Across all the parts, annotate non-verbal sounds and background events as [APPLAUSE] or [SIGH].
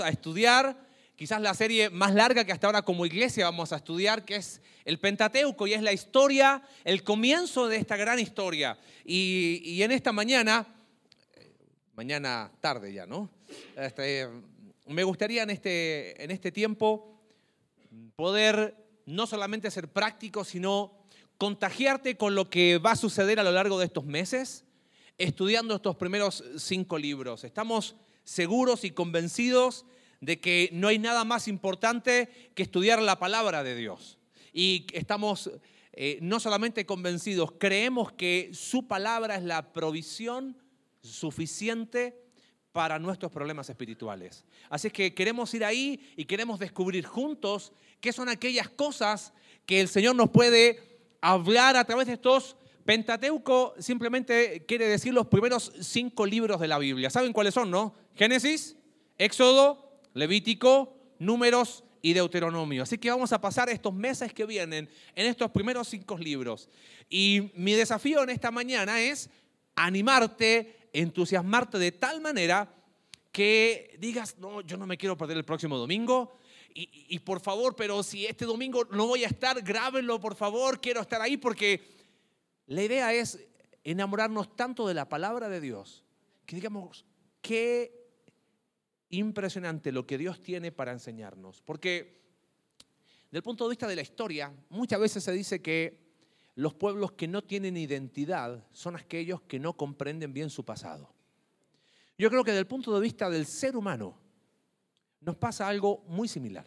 a estudiar quizás la serie más larga que hasta ahora como iglesia vamos a estudiar, que es el Pentateuco, y es la historia, el comienzo de esta gran historia. Y, en esta mañana, mañana tarde ya, ¿no? Este, me gustaría en este, en este tiempo poder no solamente ser práctico, sino contagiarte con lo que va a suceder a lo largo de estos meses, estudiando estos primeros cinco libros. Estamos seguros y convencidos de que no hay nada más importante que estudiar la palabra de Dios. Y estamos eh, no solamente convencidos, creemos que su palabra es la provisión suficiente para nuestros problemas espirituales. Así que queremos ir ahí y queremos descubrir juntos qué son aquellas cosas que el Señor nos puede hablar a través de estos Pentateuco simplemente quiere decir los primeros cinco libros de la Biblia. ¿Saben cuáles son, no? Génesis, Éxodo, Levítico, Números y Deuteronomio. Así que vamos a pasar estos meses que vienen en estos primeros cinco libros. Y mi desafío en esta mañana es animarte, entusiasmarte de tal manera que digas, no, yo no me quiero perder el próximo domingo. Y, y por favor, pero si este domingo no voy a estar, grábenlo, por favor, quiero estar ahí porque la idea es enamorarnos tanto de la palabra de Dios que digamos, qué impresionante lo que Dios tiene para enseñarnos. Porque del punto de vista de la historia, muchas veces se dice que los pueblos que no tienen identidad son aquellos que no comprenden bien su pasado. Yo creo que desde el punto de vista del ser humano nos pasa algo muy similar.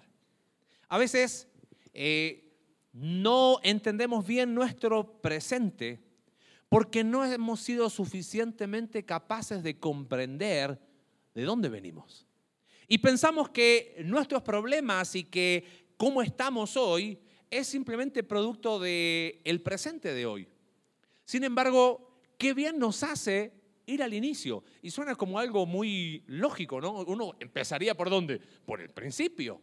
A veces eh, no entendemos bien nuestro presente porque no hemos sido suficientemente capaces de comprender de dónde venimos. Y pensamos que nuestros problemas y que cómo estamos hoy es simplemente producto del el presente de hoy. Sin embargo, qué bien nos hace ir al inicio. Y suena como algo muy lógico, ¿no? Uno empezaría por dónde? Por el principio.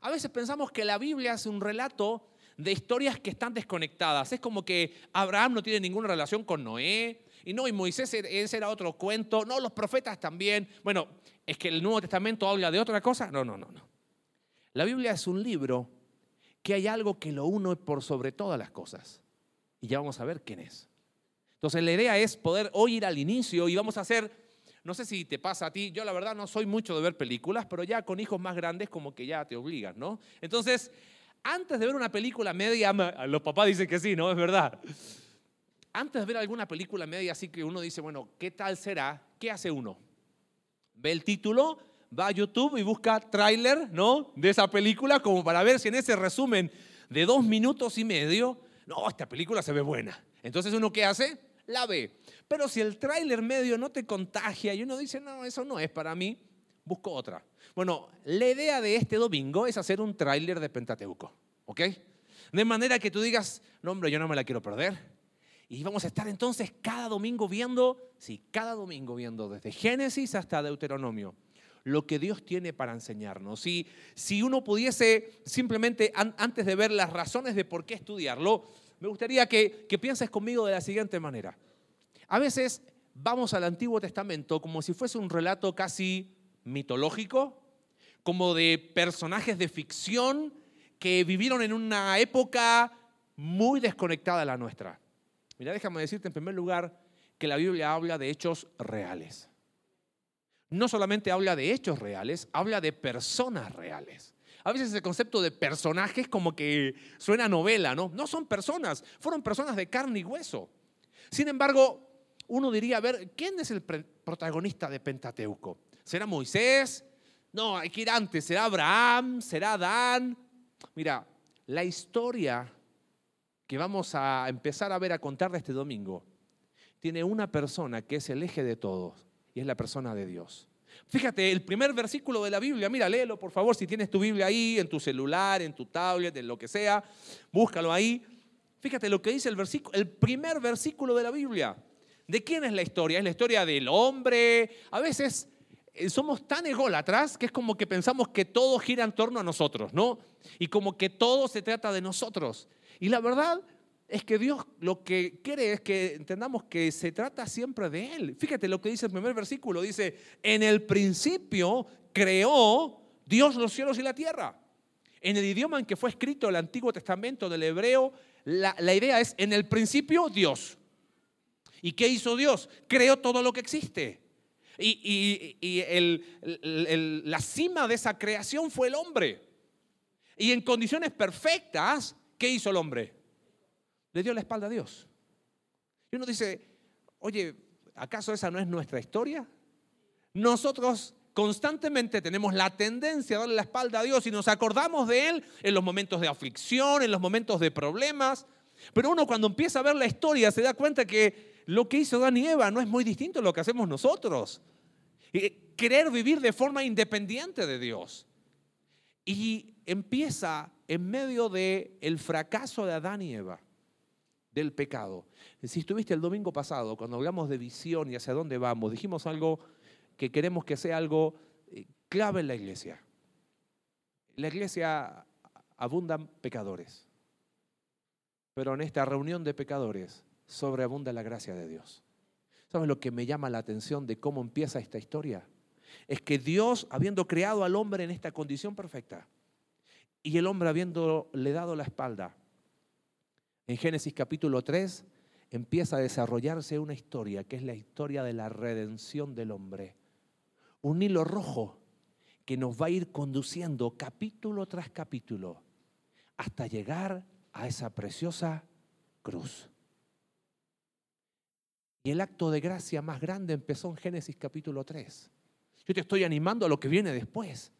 A veces pensamos que la Biblia es un relato de historias que están desconectadas. Es como que Abraham no tiene ninguna relación con Noé, y no, y Moisés e-, ese era otro cuento, no, los profetas también. Bueno, es que el Nuevo Testamento habla de otra cosa. No, no, no, no. La Biblia es un libro que hay algo que lo une por sobre todas las cosas. Y ya vamos a ver quién es. Entonces la idea es poder hoy ir al inicio y vamos a hacer, no sé si te pasa a ti, yo la verdad no soy mucho de ver películas, pero ya con hijos más grandes como que ya te obligan, ¿no? Entonces antes de ver una película media, los papás dicen que sí, ¿no? Es verdad. Antes de ver alguna película media, así que uno dice, bueno, ¿qué tal será? ¿Qué hace uno? Ve el título, va a YouTube y busca tráiler, ¿no? De esa película, como para ver si en ese resumen de dos minutos y medio, no, esta película se ve buena. Entonces uno qué hace? La ve. Pero si el tráiler medio no te contagia y uno dice, no, eso no es para mí, busco otra. Bueno, la idea de este domingo es hacer un tráiler de Pentateuco, ¿ok? De manera que tú digas, no hombre, yo no me la quiero perder. Y vamos a estar entonces cada domingo viendo, sí, cada domingo viendo desde Génesis hasta Deuteronomio lo que Dios tiene para enseñarnos. Si, si uno pudiese simplemente, antes de ver las razones de por qué estudiarlo, me gustaría que, que pienses conmigo de la siguiente manera. A veces vamos al Antiguo Testamento como si fuese un relato casi mitológico, como de personajes de ficción que vivieron en una época muy desconectada de la nuestra. Mira, déjame decirte en primer lugar que la Biblia habla de hechos reales. No solamente habla de hechos reales, habla de personas reales. A veces el concepto de personajes como que suena novela, ¿no? No son personas, fueron personas de carne y hueso. Sin embargo, uno diría, a ver, ¿quién es el protagonista de Pentateuco? ¿Será Moisés? No, hay que ir antes. ¿Será Abraham? ¿Será Adán? Mira, la historia que vamos a empezar a ver a contar este domingo tiene una persona que es el eje de todos y es la persona de Dios. Fíjate, el primer versículo de la Biblia, mira, léelo por favor si tienes tu Biblia ahí, en tu celular, en tu tablet, en lo que sea, búscalo ahí. Fíjate lo que dice el versículo, el primer versículo de la Biblia. ¿De quién es la historia? Es la historia del hombre. A veces somos tan ególatras que es como que pensamos que todo gira en torno a nosotros, ¿no? Y como que todo se trata de nosotros. Y la verdad es que Dios lo que quiere es que entendamos que se trata siempre de Él. Fíjate lo que dice el primer versículo. Dice, en el principio creó Dios los cielos y la tierra. En el idioma en que fue escrito el Antiguo Testamento del hebreo, la, idea es, en el principio Dios. ¿Y qué hizo Dios? Creó todo lo que existe. Y, la cima de esa creación fue el hombre. Y en condiciones perfectas, ¿qué hizo el hombre? Le dio la espalda a Dios. Y uno dice, oye, ¿acaso esa no es nuestra historia? Nosotros constantemente tenemos la tendencia a darle la espalda a Dios y nos acordamos de Él en los momentos de aflicción, en los momentos de problemas. Pero uno cuando empieza a ver la historia se da cuenta que lo que hizo Dan y Eva no es muy distinto a lo que hacemos nosotros. Querer vivir de forma independiente de Dios. Y empieza en medio del el fracaso de Adán y Eva, del pecado. Si estuviste el domingo pasado, cuando hablamos de visión y hacia dónde vamos, dijimos algo que queremos que sea algo eh, clave en la iglesia. En la iglesia abundan pecadores, pero en esta reunión de pecadores sobreabunda la gracia de Dios. ¿Sabes lo que me llama la atención de cómo empieza esta historia? Es que Dios, habiendo creado al hombre en esta condición perfecta, y el hombre habiéndole dado la espalda, en Génesis capítulo 3 empieza a desarrollarse una historia, que es la historia de la redención del hombre un hilo rojo que nos va a ir conduciendo capítulo tras capítulo hasta llegar a esa preciosa cruz. Y el acto de gracia más grande empezó en Génesis capítulo 3. Yo te estoy animando a lo que viene después.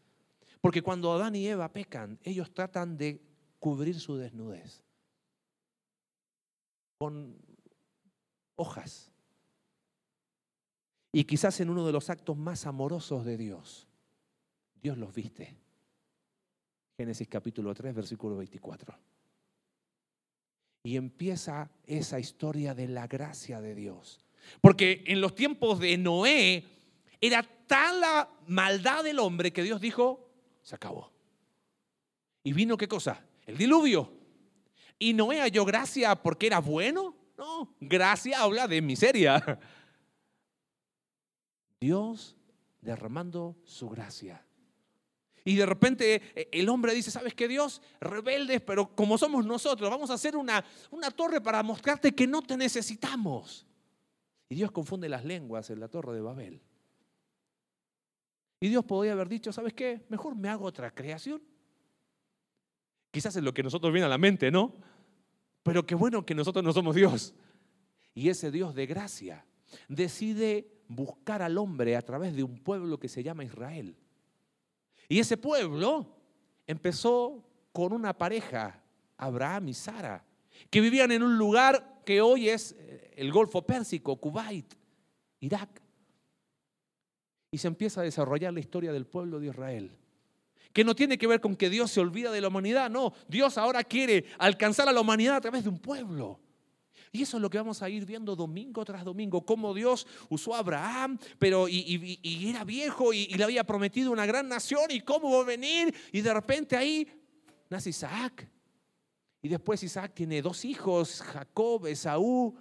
Porque cuando Adán y Eva pecan, ellos tratan de cubrir su desnudez con hojas, y quizás en uno de los actos más amorosos de Dios, Dios los viste. Génesis capítulo 3, versículo 24. Y empieza esa historia de la gracia de Dios. Porque en los tiempos de Noé era tal la maldad del hombre que Dios dijo, se acabó. Y vino qué cosa? El diluvio. Y Noé halló gracia porque era bueno. No, gracia habla de miseria. [LAUGHS] Dios derramando su gracia. Y de repente eh, el hombre dice, ¿sabes qué Dios? Rebeldes, pero como somos nosotros, vamos a hacer una, una torre para mostrarte que no te necesitamos. Y Dios confunde las lenguas en la torre de Babel. Y Dios podría haber dicho, ¿sabes qué? Mejor me hago otra creación. Quizás es lo que nosotros viene a la mente, ¿no? Pero qué bueno que nosotros no somos Dios. Y ese Dios de gracia decide buscar al hombre a través de un pueblo que se llama Israel. Y ese pueblo empezó con una pareja, Abraham y Sara, que vivían en un lugar que hoy es eh, el Golfo Pérsico, Kuwait, Irak. Y se empieza a desarrollar la historia del pueblo de Israel que no tiene que ver con que Dios se olvida de la humanidad, no, Dios ahora quiere alcanzar a la humanidad a través de un pueblo. Y eso es lo que vamos a ir viendo domingo tras domingo, cómo Dios usó a Abraham, pero y, era viejo y, le había prometido una gran nación y cómo va a venir. Y de repente ahí nace Isaac. Y después Isaac tiene dos hijos, Jacob, Esaú.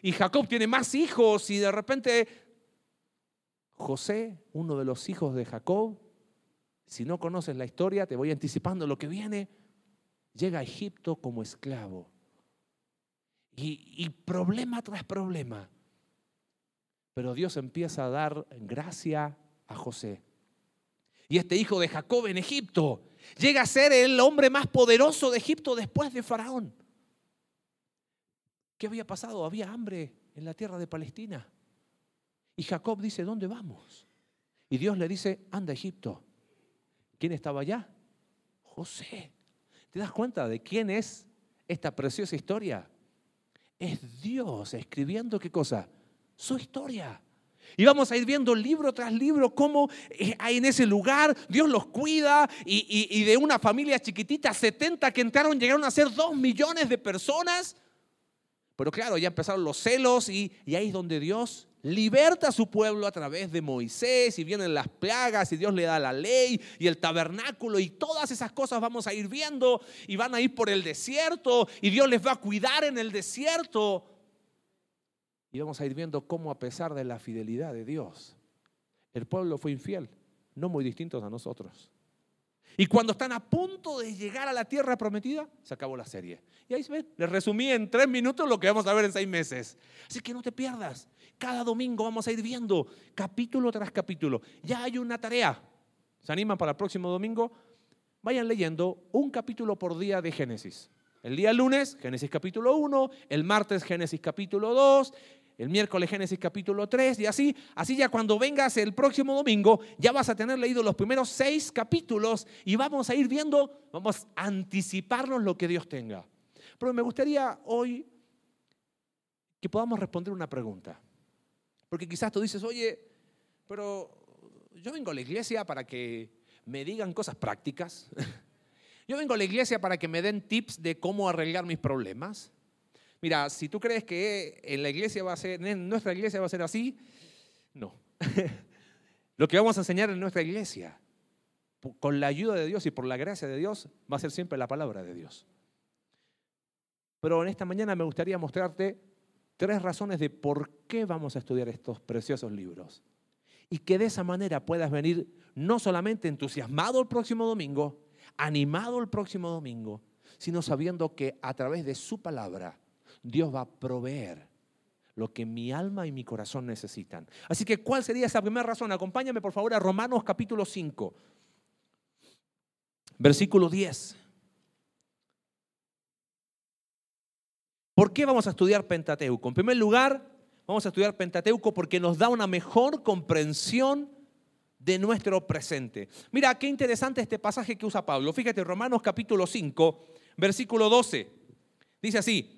Y Jacob tiene más hijos y de repente José, uno de los hijos de Jacob, si no conoces la historia, te voy anticipando lo que viene, llega a Egipto como esclavo. Y, problema tras problema. Pero Dios empieza a dar gracia a José. Y este hijo de Jacob en Egipto llega a ser el hombre más poderoso de Egipto después de Faraón. ¿Qué había pasado? Había hambre en la tierra de Palestina. Y Jacob dice, ¿dónde vamos? Y Dios le dice, anda a Egipto. ¿Quién estaba allá? José. ¿Te das cuenta de quién es esta preciosa historia? Es Dios escribiendo qué cosa? Su historia. Y vamos a ir viendo libro tras libro cómo eh, en ese lugar Dios los cuida y, de una familia chiquitita, 70 que entraron, llegaron a ser 2 millones de personas. Pero claro, ya empezaron los celos y, y ahí es donde Dios liberta a su pueblo a través de Moisés y vienen las plagas y Dios le da la ley y el tabernáculo y todas esas cosas vamos a ir viendo y van a ir por el desierto y Dios les va a cuidar en el desierto. Y vamos a ir viendo cómo a pesar de la fidelidad de Dios, el pueblo fue infiel, no muy distintos a nosotros. Y cuando están a punto de llegar a la tierra prometida, se acabó la serie. Y ahí se ve, les resumí en tres minutos lo que vamos a ver en seis meses. Así que no te pierdas. Cada domingo vamos a ir viendo capítulo tras capítulo. Ya hay una tarea. ¿Se animan para el próximo domingo? Vayan leyendo un capítulo por día de Génesis. El día lunes, Génesis capítulo 1, el martes, Génesis capítulo 2, el miércoles Génesis capítulo 3 y así, así ya cuando vengas el próximo domingo ya vas a tener leído los primeros seis capítulos y vamos a ir viendo, vamos a anticiparnos lo que Dios tenga. Pero me gustaría hoy que podamos responder una pregunta. Porque quizás tú dices, oye, pero yo vengo a la iglesia para que me digan cosas prácticas. [LAUGHS] Yo vengo a la iglesia para que me den tips de cómo arreglar mis problemas. Mira, si tú crees que en la iglesia va a ser, en nuestra iglesia va a ser así, no. [LAUGHS] Lo que vamos a enseñar en nuestra iglesia, con la ayuda de Dios y por la gracia de Dios, va a ser siempre la palabra de Dios. Pero en esta mañana me gustaría mostrarte tres razones de por qué vamos a estudiar estos preciosos libros. Y que de esa manera puedas venir no solamente entusiasmado el próximo domingo, animado el próximo domingo, sino sabiendo que a través de su palabra Dios va a proveer lo que mi alma y mi corazón necesitan. Así que, ¿cuál sería esa primera razón? Acompáñame por favor a Romanos capítulo 5, versículo 10. ¿Por qué vamos a estudiar Pentateuco? En primer lugar, vamos a estudiar Pentateuco porque nos da una mejor comprensión de nuestro presente. Mira, qué interesante este pasaje que usa Pablo. Fíjate, Romanos capítulo 5, versículo 12. Dice así,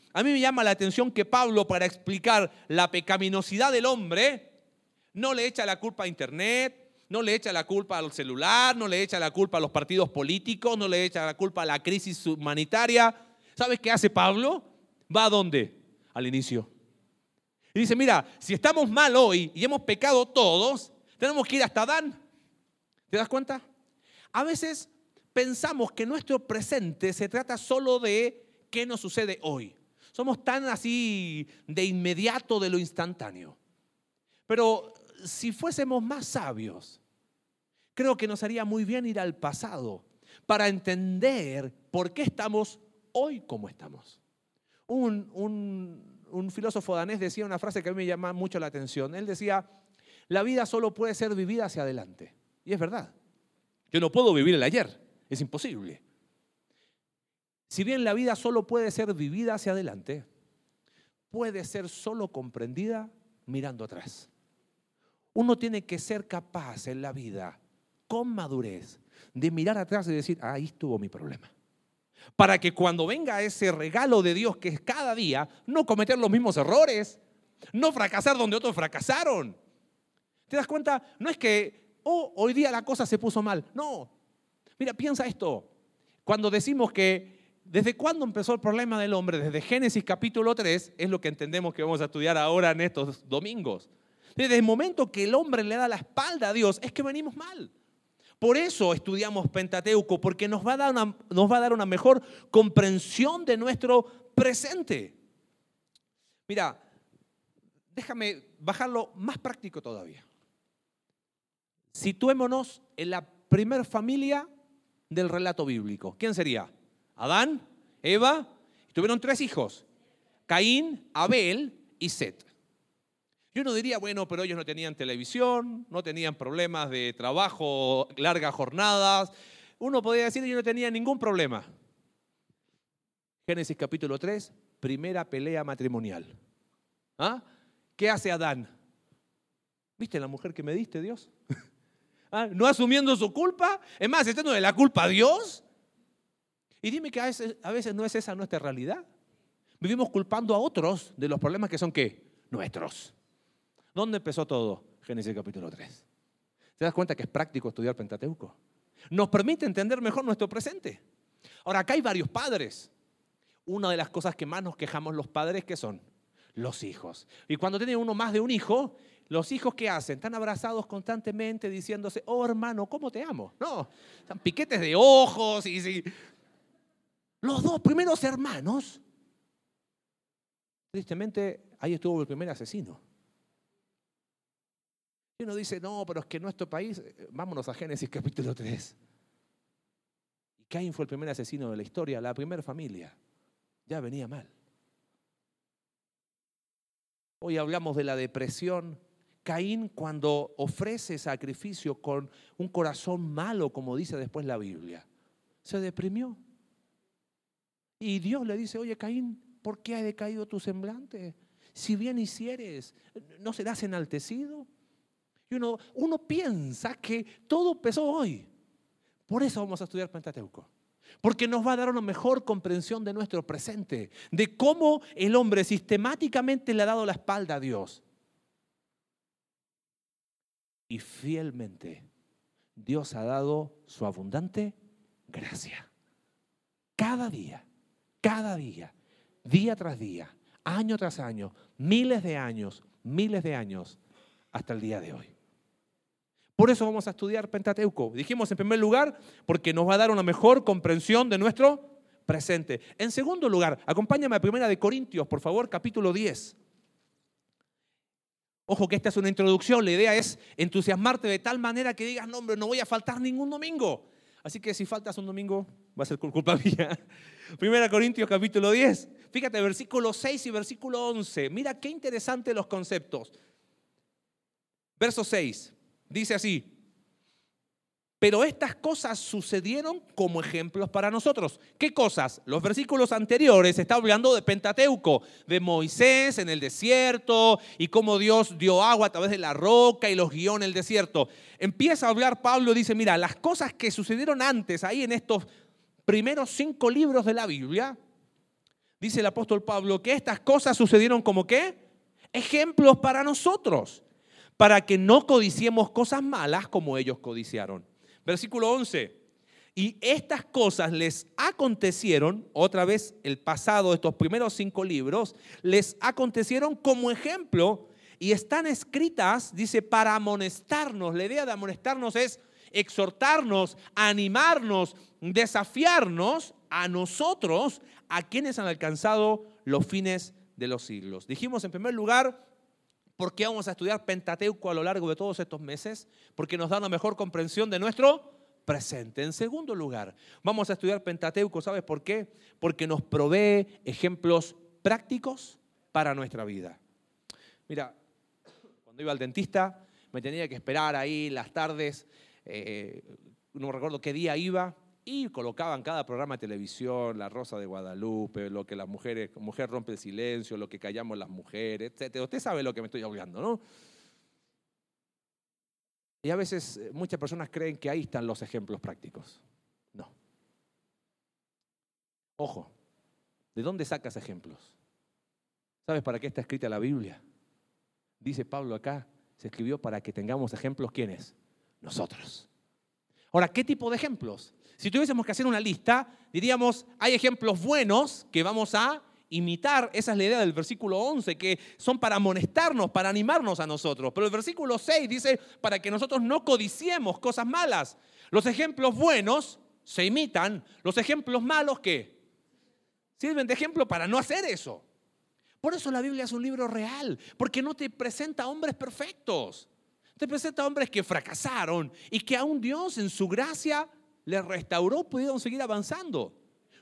A mí me llama la atención que Pablo, para explicar la pecaminosidad del hombre, no le echa la culpa a Internet, no le echa la culpa al celular, no le echa la culpa a los partidos políticos, no le echa la culpa a la crisis humanitaria. ¿Sabes qué hace Pablo? ¿Va a dónde? Al inicio. Y dice, mira, si estamos mal hoy y hemos pecado todos, tenemos que ir hasta Adán. ¿Te das cuenta? A veces pensamos que nuestro presente se trata solo de qué nos sucede hoy. Somos tan así de inmediato de lo instantáneo. Pero si fuésemos más sabios, creo que nos haría muy bien ir al pasado para entender por qué estamos hoy como estamos. Un, un, filósofo danés decía una frase que a mí me llama mucho la atención. Él decía, la vida solo puede ser vivida hacia adelante. Y es verdad. Yo no puedo vivir el ayer, es imposible. Si bien la vida solo puede ser vivida hacia adelante, puede ser solo comprendida mirando atrás. Uno tiene que ser capaz en la vida, con madurez, de mirar atrás y decir, ahí estuvo mi problema. Para que cuando venga ese regalo de Dios que es cada día, no cometer los mismos errores, no fracasar donde otros fracasaron. ¿Te das cuenta? No es que, oh, hoy día la cosa se puso mal. No. Mira, piensa esto. Cuando decimos que ¿Desde cuándo empezó el problema del hombre? Desde Génesis capítulo 3 es lo que entendemos que vamos a estudiar ahora en estos domingos. Desde el momento que el hombre le da la espalda a Dios es que venimos mal. Por eso estudiamos Pentateuco, porque nos va a dar una, nos va a dar una mejor comprensión de nuestro presente. Mira, déjame bajarlo más práctico todavía. Situémonos en la primer familia del relato bíblico. ¿Quién sería? Adán, Eva, tuvieron tres hijos, Caín, Abel y Set. Yo no diría, bueno, pero ellos no tenían televisión, no tenían problemas de trabajo, largas jornadas. Uno podría decir, yo no tenía ningún problema. Génesis capítulo 3, primera pelea matrimonial. ¿Ah? ¿Qué hace Adán? ¿Viste la mujer que me diste, Dios? [LAUGHS] ¿Ah? ¿No asumiendo su culpa? Es más, echando de la culpa a Dios. Y dime que a veces, a veces no es esa nuestra realidad. Vivimos culpando a otros de los problemas que son qué? Nuestros. ¿Dónde empezó todo? Génesis capítulo 3. ¿Te das cuenta que es práctico estudiar Pentateuco? Nos permite entender mejor nuestro presente. Ahora, acá hay varios padres. Una de las cosas que más nos quejamos los padres, que son? Los hijos. Y cuando tienen uno más de un hijo, los hijos ¿qué hacen? Están abrazados constantemente diciéndose, oh hermano, ¿cómo te amo? No, están piquetes de ojos y, y los dos primeros hermanos. Tristemente, ahí estuvo el primer asesino. Y uno dice, no, pero es que nuestro país, eh, vámonos a Génesis [LAUGHS] capítulo 3. Y Caín fue el primer asesino de la historia, la primera familia. Ya venía mal. Hoy hablamos de la depresión. Caín cuando ofrece sacrificio con un corazón malo, como dice después la Biblia, se deprimió. Y Dios le dice, oye Caín, ¿por qué ha decaído tu semblante? Si bien hicieres, ¿no serás enaltecido? Y uno, uno piensa que todo empezó hoy. Por eso vamos a estudiar Pentateuco. Porque nos va a dar una mejor comprensión de nuestro presente, de cómo el hombre sistemáticamente le ha dado la espalda a Dios. Y fielmente Dios ha dado su abundante gracia. Cada día, cada día, día tras día, año tras año, miles de años, miles de años, hasta el día de hoy. Por eso vamos a estudiar Pentateuco. Dijimos en primer lugar, porque nos va a dar una mejor comprensión de nuestro presente. En segundo lugar, acompáñame a Primera de Corintios, por favor, capítulo 10. Ojo que esta es una introducción, la idea es entusiasmarte de tal manera que digas, no hombre, no voy a faltar ningún domingo. Así que si faltas un domingo, va a ser culpa [LAUGHS] mía. Primera Corintios capítulo 10. Fíjate, versículo 6 y versículo 11. Mira qué interesante los conceptos. Verso 6. Dice así, pero estas cosas sucedieron como ejemplos para nosotros. ¿Qué cosas? Los versículos anteriores está hablando de Pentateuco, de Moisés en el desierto y cómo Dios dio agua a través de la roca y los guió en el desierto. Empieza a hablar Pablo, dice, mira, las cosas que sucedieron antes, ahí en estos primeros cinco libros de la Biblia, dice el apóstol Pablo, que estas cosas sucedieron como qué? Ejemplos para nosotros para que no codiciemos cosas malas como ellos codiciaron. Versículo 11. Y estas cosas les acontecieron, otra vez el pasado de estos primeros cinco libros, les acontecieron como ejemplo y están escritas, dice, para amonestarnos. La idea de amonestarnos es exhortarnos, animarnos, desafiarnos a nosotros, a quienes han alcanzado los fines de los siglos. Dijimos en primer lugar, ¿Por qué vamos a estudiar Pentateuco a lo largo de todos estos meses? Porque nos da una mejor comprensión de nuestro presente. En segundo lugar, vamos a estudiar Pentateuco, ¿sabes por qué? Porque nos provee ejemplos prácticos para nuestra vida. Mira, cuando iba al dentista, me tenía que esperar ahí las tardes, eh, no recuerdo qué día iba, y colocaban cada programa de televisión, La Rosa de Guadalupe, lo que las mujeres, mujer rompe el silencio, lo que callamos las mujeres, etc. Usted sabe lo que me estoy hablando, ¿no? Y a veces eh, muchas personas creen que ahí están los ejemplos prácticos. No. Ojo, ¿de dónde sacas ejemplos? ¿Sabes para qué está escrita la Biblia? Dice Pablo acá, se escribió para que tengamos ejemplos, ¿quiénes? Nosotros. Ahora, ¿qué tipo de ejemplos? Si tuviésemos que hacer una lista, diríamos, hay ejemplos buenos que vamos a imitar. Esa es la idea del versículo 11, que son para amonestarnos, para animarnos a nosotros. Pero el versículo 6 dice, para que nosotros no codiciemos cosas malas. Los ejemplos buenos se imitan, los ejemplos malos, ¿qué? Sirven de ejemplo para no hacer eso. Por eso la Biblia es un libro real, porque no te presenta hombres perfectos. Te presenta hombres que fracasaron y que aún Dios en su gracia le restauró, pudieron seguir avanzando.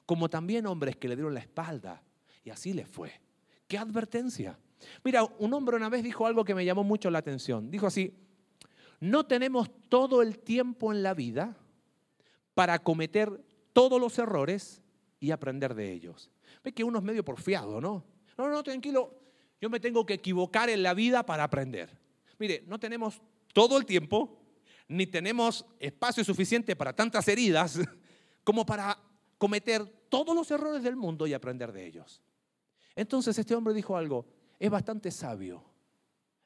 Como también hombres que le dieron la espalda. Y así le fue. ¿Qué advertencia? Mira, un hombre una vez dijo algo que me llamó mucho la atención. Dijo así, no tenemos todo el tiempo en la vida para cometer todos los errores y aprender de ellos. Ve que uno es medio porfiado, ¿no? No, no, tranquilo, yo me tengo que equivocar en la vida para aprender. Mire, no tenemos todo el tiempo, ni tenemos espacio suficiente para tantas heridas [LAUGHS] como para cometer todos los errores del mundo y aprender de ellos. Entonces este hombre dijo algo, es bastante sabio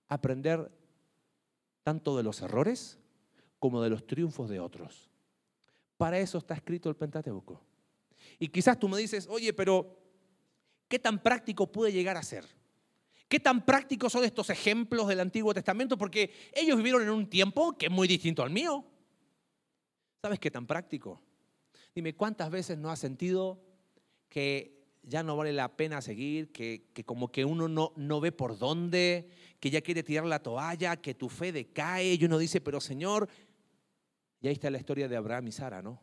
aprender tanto de los errores como de los triunfos de otros. Para eso está escrito el Pentateuco. Y quizás tú me dices, oye, pero ¿qué tan práctico puede llegar a ser? ¿Qué tan prácticos son estos ejemplos del Antiguo Testamento? Porque ellos vivieron en un tiempo que es muy distinto al mío. ¿Sabes qué tan práctico? Dime, ¿cuántas veces no has sentido que ya no vale la pena seguir, que, como que uno no, no ve por dónde, que ya quiere tirar la toalla, que tu fe decae y uno dice, pero Señor, y ahí está la historia de Abraham y Sara, ¿no?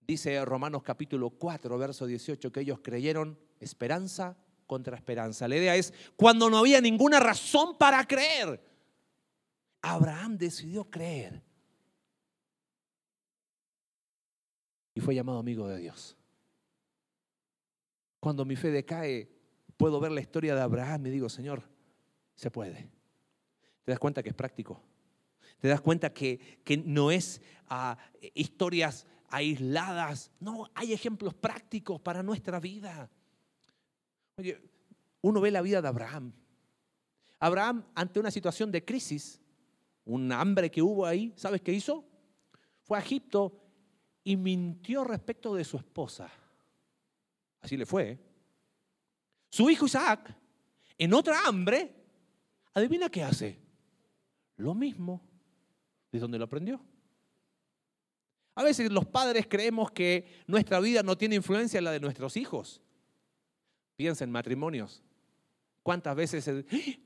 Dice Romanos capítulo 4, verso 18, que ellos creyeron esperanza contra esperanza. La idea es cuando no había ninguna razón para creer. Abraham decidió creer. Y fue llamado amigo de Dios. Cuando mi fe decae, puedo ver la historia de Abraham y digo, Señor, se puede. ¿Te das cuenta que es práctico? ¿Te das cuenta que, que no es ah, historias aisladas? No, hay ejemplos prácticos para nuestra vida. Oye, uno ve la vida de Abraham. Abraham, ante una situación de crisis, un hambre que hubo ahí, ¿sabes qué hizo? Fue a Egipto y mintió respecto de su esposa. Así le fue. ¿eh? Su hijo Isaac, en otra hambre, adivina qué hace. Lo mismo. ¿De dónde lo aprendió? A veces los padres creemos que nuestra vida no tiene influencia en la de nuestros hijos. Piensa en matrimonios. ¿Cuántas veces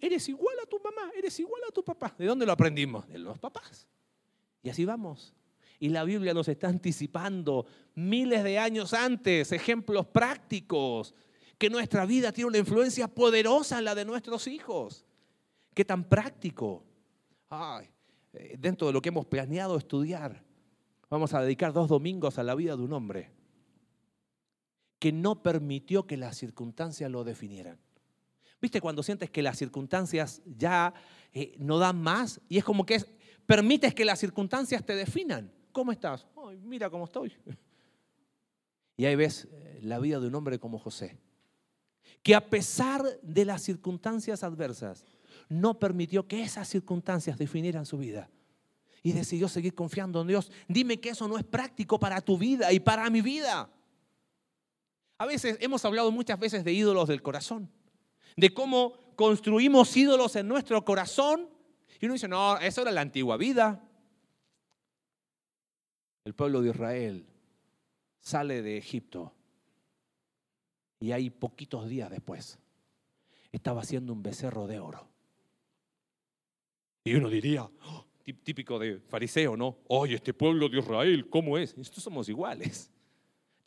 eres igual a tu mamá, eres igual a tu papá? ¿De dónde lo aprendimos? De los papás. Y así vamos. Y la Biblia nos está anticipando miles de años antes, ejemplos prácticos, que nuestra vida tiene una influencia poderosa en la de nuestros hijos. ¿Qué tan práctico? Eh, dentro de lo que hemos planeado estudiar, vamos a dedicar dos domingos a la vida de un hombre que no permitió que las circunstancias lo definieran. ¿Viste cuando sientes que las circunstancias ya eh, no dan más? Y es como que permites que las circunstancias te definan. ¿Cómo estás? mira cómo estoy. Y ahí ves eh, la vida de un hombre como José, que a pesar de las circunstancias adversas, no permitió que esas circunstancias definieran su vida. Y decidió seguir confiando en Dios. Dime que eso no es práctico para tu vida y para mi vida. A veces hemos hablado muchas veces de ídolos del corazón, de cómo construimos ídolos en nuestro corazón. Y uno dice, no, eso era la antigua vida. El pueblo de Israel sale de Egipto y ahí poquitos días después estaba haciendo un becerro de oro. Y uno diría, oh, típico de fariseo, ¿no? Oye, este pueblo de Israel, ¿cómo es? Somos iguales.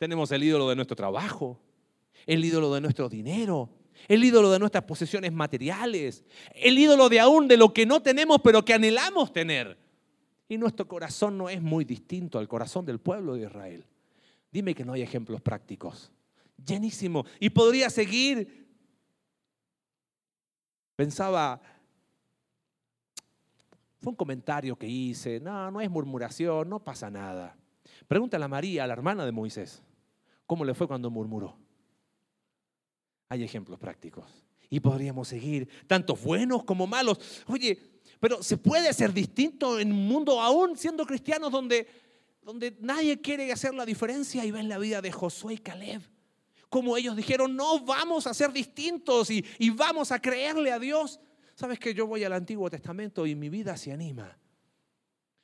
Tenemos el ídolo de nuestro trabajo, el ídolo de nuestro dinero, el ídolo de nuestras posesiones materiales, el ídolo de aún de lo que no tenemos pero que anhelamos tener. Y nuestro corazón no es muy distinto al corazón del pueblo de Israel. Dime que no hay ejemplos prácticos. Llenísimo. Y podría seguir. Pensaba, fue un comentario que hice, no, no es murmuración, no pasa nada. Pregúntale a María, la hermana de Moisés. ¿Cómo le fue cuando murmuró? Hay ejemplos prácticos. Y podríamos seguir, tanto buenos como malos. Oye, pero se puede ser distinto en un mundo aún siendo cristianos donde, donde nadie quiere hacer la diferencia y ven la vida de Josué y Caleb. Como ellos dijeron, no vamos a ser distintos y, y vamos a creerle a Dios. Sabes que yo voy al Antiguo Testamento y mi vida se anima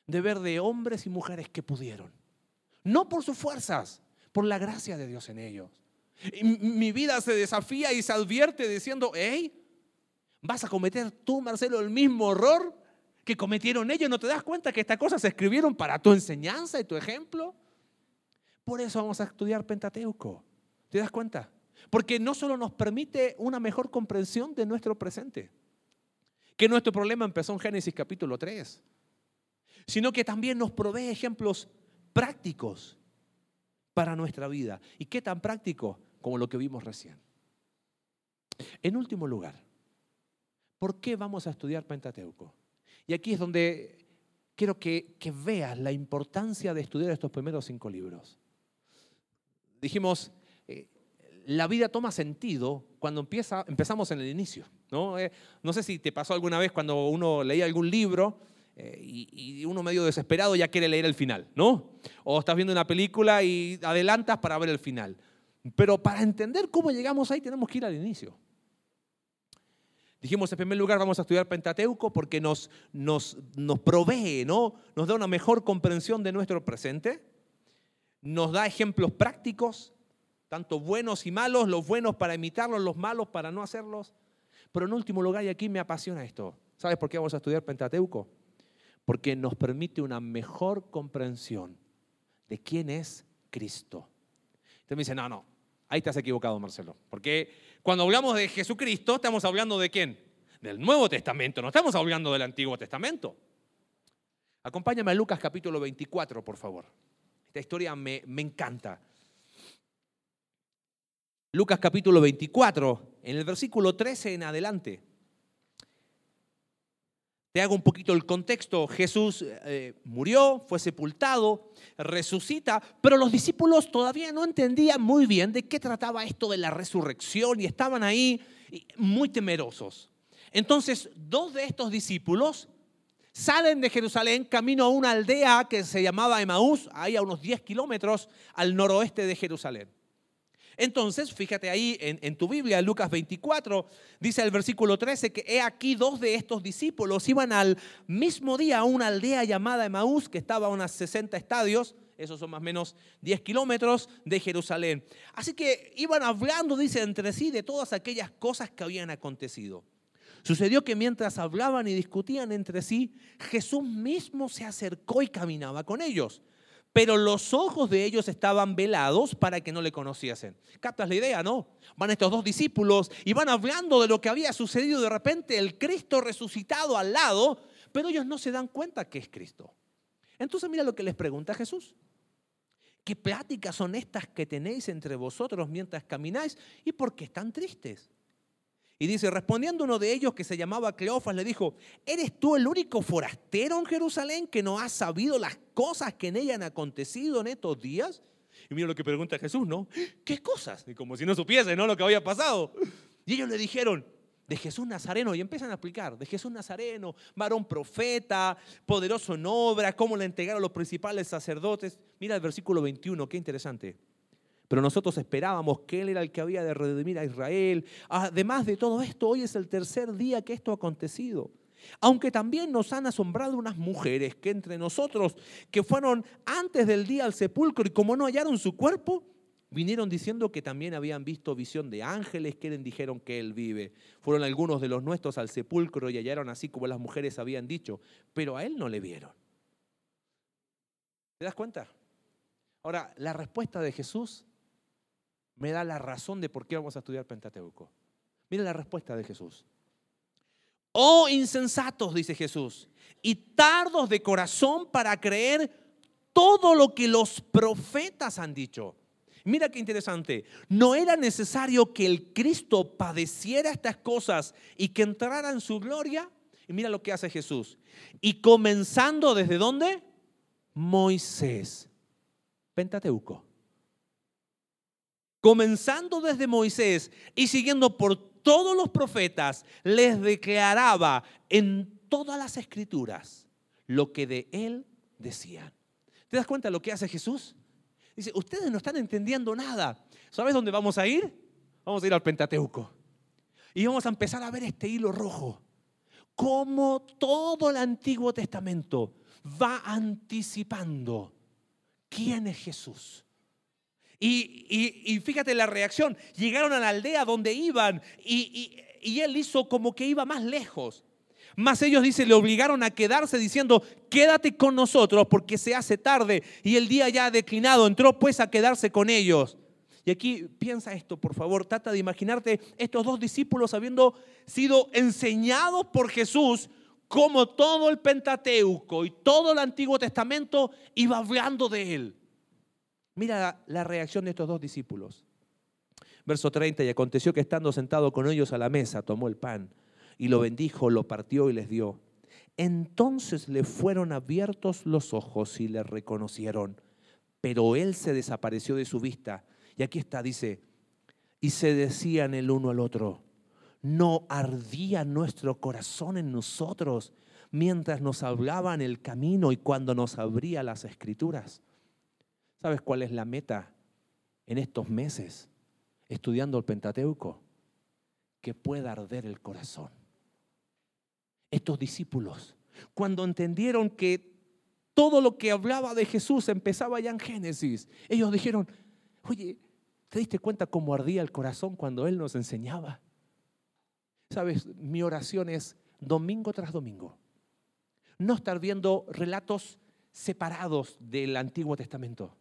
de ver de hombres y mujeres que pudieron. No por sus fuerzas, por la gracia de Dios en ellos. mi vida se desafía y se advierte diciendo, hey, vas a cometer tú, Marcelo, el mismo error que cometieron ellos. ¿No te das cuenta que estas cosas se escribieron para tu enseñanza y tu ejemplo? Por eso vamos a estudiar Pentateuco. ¿Te das cuenta? Porque no solo nos permite una mejor comprensión de nuestro presente, que nuestro problema empezó en Génesis capítulo 3, sino que también nos provee ejemplos prácticos para nuestra vida. ¿Y qué tan práctico como lo que vimos recién? En último lugar, ¿Por qué vamos a estudiar Pentateuco? Y aquí es donde quiero que, veas la importancia de estudiar estos primeros cinco libros. Dijimos, eh, la vida toma sentido cuando empieza, empezamos en el inicio. ¿no? Eh, no sé si te pasó alguna vez cuando uno leía algún libro eh, y, uno medio desesperado ya quiere leer el final, ¿no? O estás viendo una película y adelantas para ver el final. Pero para entender cómo llegamos ahí tenemos que ir al inicio. Dijimos, en primer lugar, vamos a estudiar Pentateuco porque nos, nos, nos provee, ¿no? Nos da una mejor comprensión de nuestro presente, nos da ejemplos prácticos, tanto buenos y malos, los buenos para imitarlos, los malos para no hacerlos. Pero en último lugar, y aquí me apasiona esto, ¿sabes por qué vamos a estudiar Pentateuco? Porque nos permite una mejor comprensión de quién es Cristo. Usted me dice, no, no, ahí has equivocado, Marcelo. Porque cuando hablamos de Jesucristo, estamos hablando de quién? Del Nuevo Testamento, no estamos hablando del Antiguo Testamento. Acompáñame a Lucas capítulo 24, por favor. Esta historia me, me encanta. Lucas capítulo 24, en el versículo 13 en adelante. Hago un poquito el contexto. Jesús eh, murió, fue sepultado, resucita, pero los discípulos todavía no entendían muy bien de qué trataba esto de la resurrección y estaban ahí muy temerosos. Entonces, dos de estos discípulos salen de Jerusalén camino a una aldea que se llamaba Emaús, ahí a unos 10 kilómetros al noroeste de Jerusalén. Entonces, fíjate ahí en, tu Biblia, Lucas 24, dice el versículo 13 que he aquí dos de estos discípulos iban al mismo día a una aldea llamada Emaús, que estaba a unas 60 estadios, esos son más o menos 10 kilómetros de Jerusalén. Así que iban hablando, dice, entre sí de todas aquellas cosas que habían acontecido. Sucedió que mientras hablaban y discutían entre sí, Jesús mismo se acercó y caminaba con ellos pero los ojos de ellos estaban velados para que no le conociesen. ¿Captas la idea, no? Van estos dos discípulos y van hablando de lo que había sucedido de repente, el Cristo resucitado al lado, pero ellos no se dan cuenta que es Cristo. Entonces mira lo que les pregunta Jesús. ¿Qué pláticas son estas que tenéis entre vosotros mientras camináis y por qué están tristes? Y dice, respondiendo uno de ellos que se llamaba Cleofas, le dijo, ¿eres tú el único forastero en Jerusalén que no ha sabido las cosas que en ella han acontecido en estos días? Y mira lo que pregunta Jesús, ¿no? ¿Qué cosas? Y como si no supiese, ¿no? Lo que había pasado. Y ellos le dijeron, de Jesús Nazareno, y empiezan a explicar, de Jesús Nazareno, varón profeta, poderoso en obra, cómo le entregaron los principales sacerdotes. Mira el versículo 21, qué interesante. Pero nosotros esperábamos que Él era el que había de redimir a Israel. Además de todo esto, hoy es el tercer día que esto ha acontecido. Aunque también nos han asombrado unas mujeres que entre nosotros, que fueron antes del día al sepulcro y como no hallaron su cuerpo, vinieron diciendo que también habían visto visión de ángeles que dijeron que Él vive. Fueron algunos de los nuestros al sepulcro y hallaron así como las mujeres habían dicho, pero a Él no le vieron. ¿Te das cuenta? Ahora, la respuesta de Jesús me da la razón de por qué vamos a estudiar Pentateuco. Mira la respuesta de Jesús. Oh insensatos, dice Jesús, y tardos de corazón para creer todo lo que los profetas han dicho. Mira qué interesante. No era necesario que el Cristo padeciera estas cosas y que entrara en su gloria. Y mira lo que hace Jesús. Y comenzando desde dónde? Moisés. Pentateuco comenzando desde Moisés y siguiendo por todos los profetas, les declaraba en todas las escrituras lo que de él decían. ¿Te das cuenta de lo que hace Jesús? Dice, ustedes no están entendiendo nada. ¿Sabes dónde vamos a ir? Vamos a ir al Pentateuco. Y vamos a empezar a ver este hilo rojo. Cómo todo el Antiguo Testamento va anticipando quién es Jesús y, fíjate la reacción. Llegaron a la aldea donde iban y, y él hizo como que iba más lejos. Más ellos, dice, le obligaron a quedarse diciendo, quédate con nosotros porque se hace tarde y el día ya ha declinado. Entró pues a quedarse con ellos. Y aquí piensa esto, por favor, trata de imaginarte estos dos discípulos habiendo sido enseñados por Jesús como todo el Pentateuco y todo el Antiguo Testamento iba hablando de él. Mira la reacción de estos dos discípulos. Verso 30, y aconteció que estando sentado con ellos a la mesa, tomó el pan y lo bendijo, lo partió y les dio. Entonces le fueron abiertos los ojos y le reconocieron, pero él se desapareció de su vista. Y aquí está, dice, y se decían el uno al otro, no ardía nuestro corazón en nosotros mientras nos hablaba en el camino y cuando nos abría las escrituras. ¿Sabes cuál es la meta en estos meses estudiando el Pentateuco? Que pueda arder el corazón. Estos discípulos, cuando entendieron que todo lo que hablaba de Jesús empezaba ya en Génesis, ellos dijeron, oye, ¿te diste cuenta cómo ardía el corazón cuando Él nos enseñaba? Sabes, mi oración es domingo tras domingo. No estar viendo relatos separados del Antiguo Testamento,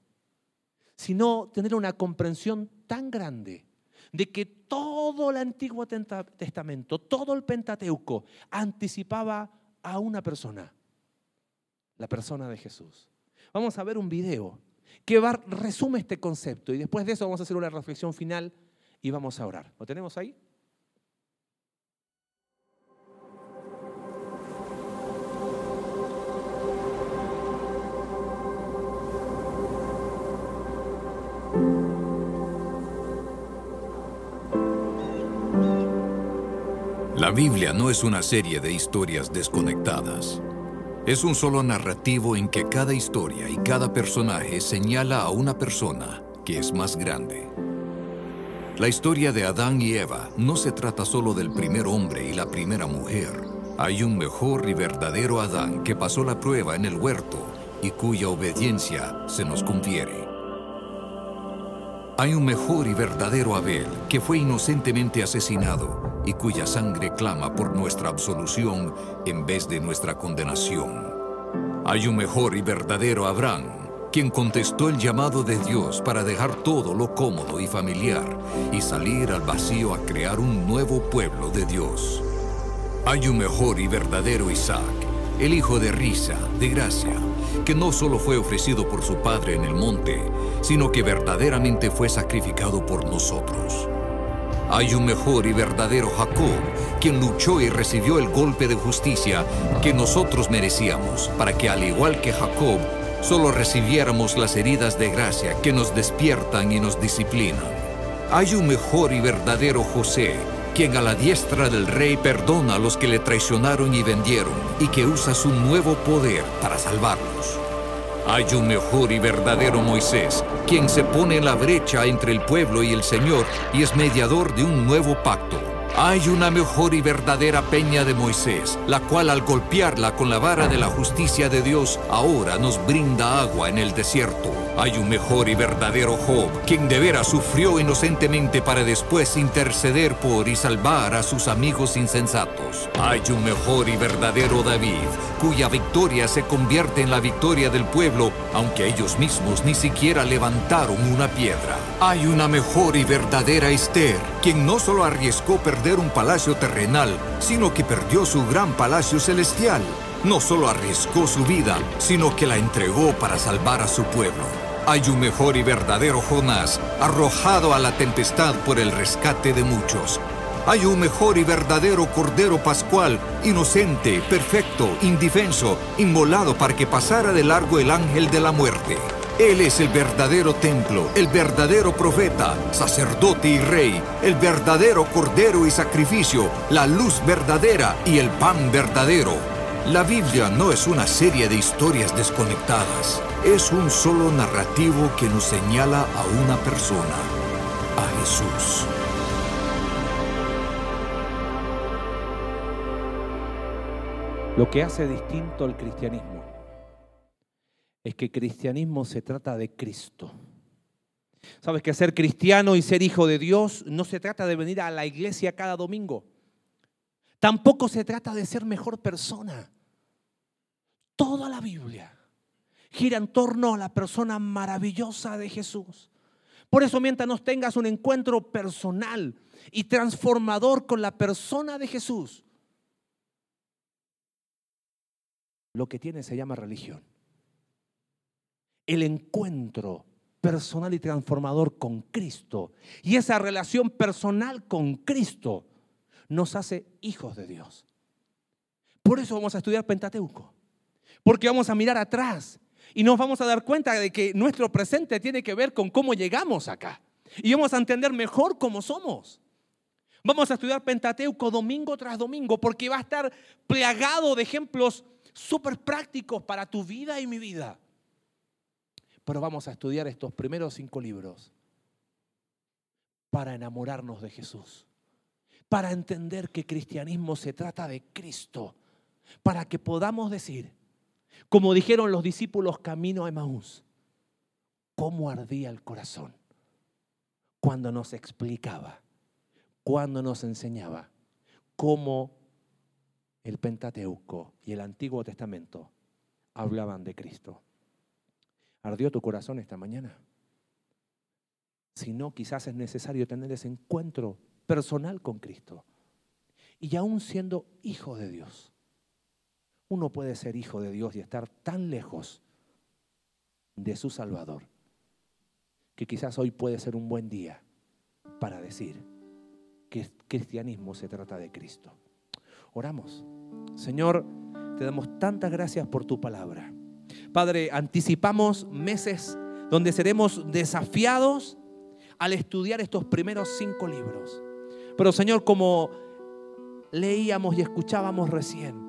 sino tener una comprensión tan grande de que todo el Antiguo Testamento, todo el Pentateuco, anticipaba a una persona, la persona de Jesús. Vamos a ver un video que resume este concepto y después de eso vamos a hacer una reflexión final y vamos a orar. ¿Lo tenemos ahí? La Biblia no es una serie de historias desconectadas. Es un solo narrativo en que cada historia y cada personaje señala a una persona que es más grande. La historia de Adán y Eva no se trata solo del primer hombre y la primera mujer. Hay un mejor y verdadero Adán que pasó la prueba en el huerto y cuya obediencia se nos confiere. Hay un mejor y verdadero Abel que fue inocentemente asesinado y cuya sangre clama por nuestra absolución en vez de nuestra condenación. Hay un mejor y verdadero Abraham quien contestó el llamado de Dios para dejar todo lo cómodo y familiar y salir al vacío a crear un nuevo pueblo de Dios. Hay un mejor y verdadero Isaac, el hijo de risa, de gracia, que no solo fue ofrecido por su padre en el monte, sino que verdaderamente fue sacrificado por nosotros. Hay un mejor y verdadero Jacob, quien luchó y recibió el golpe de justicia que nosotros merecíamos, para que al igual que Jacob, solo recibiéramos las heridas de gracia que nos despiertan y nos disciplinan. Hay un mejor y verdadero José, quien a la diestra del rey perdona a los que le traicionaron y vendieron, y que usa su nuevo poder para salvarlos. Hay un mejor y verdadero Moisés, quien se pone en la brecha entre el pueblo y el Señor y es mediador de un nuevo pacto. Hay una mejor y verdadera peña de Moisés, la cual al golpearla con la vara de la justicia de Dios, ahora nos brinda agua en el desierto. Hay un mejor y verdadero Job, quien de veras sufrió inocentemente para después interceder por y salvar a sus amigos insensatos. Hay un mejor y verdadero David, cuya victoria se convierte en la victoria del pueblo, aunque ellos mismos ni siquiera levantaron una piedra. Hay una mejor y verdadera Esther, quien no solo arriesgó perder un palacio terrenal, sino que perdió su gran palacio celestial. No solo arriesgó su vida, sino que la entregó para salvar a su pueblo. Hay un mejor y verdadero Jonás, arrojado a la tempestad por el rescate de muchos. Hay un mejor y verdadero Cordero Pascual, inocente, perfecto, indefenso, inmolado para que pasara de largo el ángel de la muerte. Él es el verdadero templo, el verdadero profeta, sacerdote y rey, el verdadero cordero y sacrificio, la luz verdadera y el pan verdadero. La Biblia no es una serie de historias desconectadas, es un solo narrativo que nos señala a una persona, a Jesús. Lo que hace distinto al cristianismo es que cristianismo se trata de Cristo. Sabes que ser cristiano y ser hijo de Dios no se trata de venir a la iglesia cada domingo. Tampoco se trata de ser mejor persona. Toda la Biblia gira en torno a la persona maravillosa de Jesús. Por eso mientras nos tengas un encuentro personal y transformador con la persona de Jesús, lo que tiene se llama religión el encuentro personal y transformador con Cristo. Y esa relación personal con Cristo nos hace hijos de Dios. Por eso vamos a estudiar Pentateuco. Porque vamos a mirar atrás y nos vamos a dar cuenta de que nuestro presente tiene que ver con cómo llegamos acá. Y vamos a entender mejor cómo somos. Vamos a estudiar Pentateuco domingo tras domingo porque va a estar plagado de ejemplos súper prácticos para tu vida y mi vida. Pero vamos a estudiar estos primeros cinco libros para enamorarnos de Jesús, para entender que cristianismo se trata de Cristo, para que podamos decir, como dijeron los discípulos camino a Emaús, cómo ardía el corazón cuando nos explicaba, cuando nos enseñaba cómo el Pentateuco y el Antiguo Testamento hablaban de Cristo. ¿Ardió tu corazón esta mañana? Si no, quizás es necesario tener ese encuentro personal con Cristo. Y aún siendo hijo de Dios, uno puede ser hijo de Dios y estar tan lejos de su Salvador que quizás hoy puede ser un buen día para decir que el cristianismo se trata de Cristo. Oramos. Señor, te damos tantas gracias por tu palabra. Padre, anticipamos meses donde seremos desafiados al estudiar estos primeros cinco libros. Pero Señor, como leíamos y escuchábamos recién,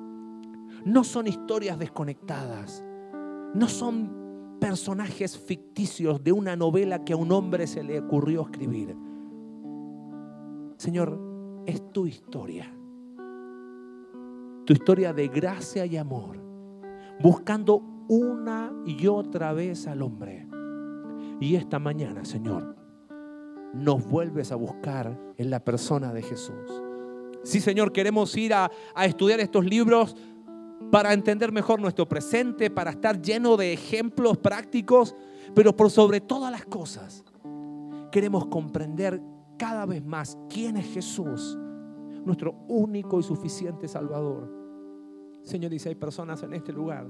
no son historias desconectadas, no son personajes ficticios de una novela que a un hombre se le ocurrió escribir. Señor, es tu historia, tu historia de gracia y amor, buscando una y otra vez al hombre. Y esta mañana, Señor, nos vuelves a buscar en la persona de Jesús. Sí, Señor, queremos ir a, a estudiar estos libros para entender mejor nuestro presente, para estar lleno de ejemplos prácticos, pero por sobre todas las cosas, queremos comprender cada vez más quién es Jesús, nuestro único y suficiente Salvador. Señor, dice, hay personas en este lugar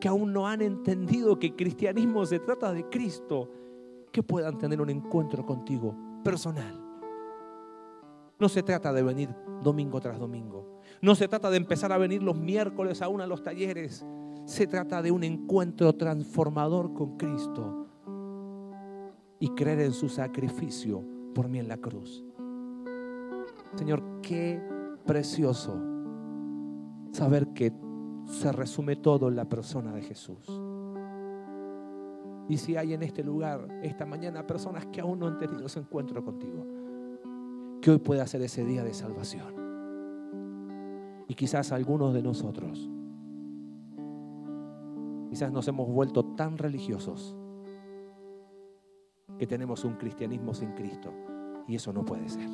que aún no han entendido que cristianismo se trata de Cristo, que puedan tener un encuentro contigo personal. No se trata de venir domingo tras domingo. No se trata de empezar a venir los miércoles aún a los talleres. Se trata de un encuentro transformador con Cristo y creer en su sacrificio por mí en la cruz. Señor, qué precioso saber que se resume todo en la persona de Jesús. Y si hay en este lugar, esta mañana, personas que aún no han tenido ese encuentro contigo, que hoy pueda ser ese día de salvación. Y quizás algunos de nosotros, quizás nos hemos vuelto tan religiosos que tenemos un cristianismo sin Cristo. Y eso no puede ser.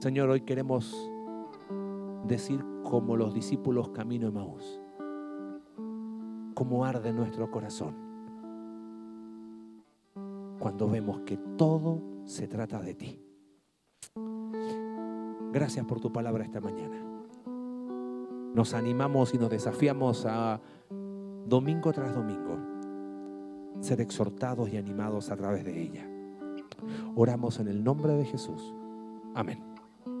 Señor, hoy queremos decir como los discípulos camino Maús, cómo arde nuestro corazón cuando vemos que todo se trata de ti. Gracias por tu palabra esta mañana. Nos animamos y nos desafiamos a domingo tras domingo ser exhortados y animados a través de ella. Oramos en el nombre de Jesús. Amén.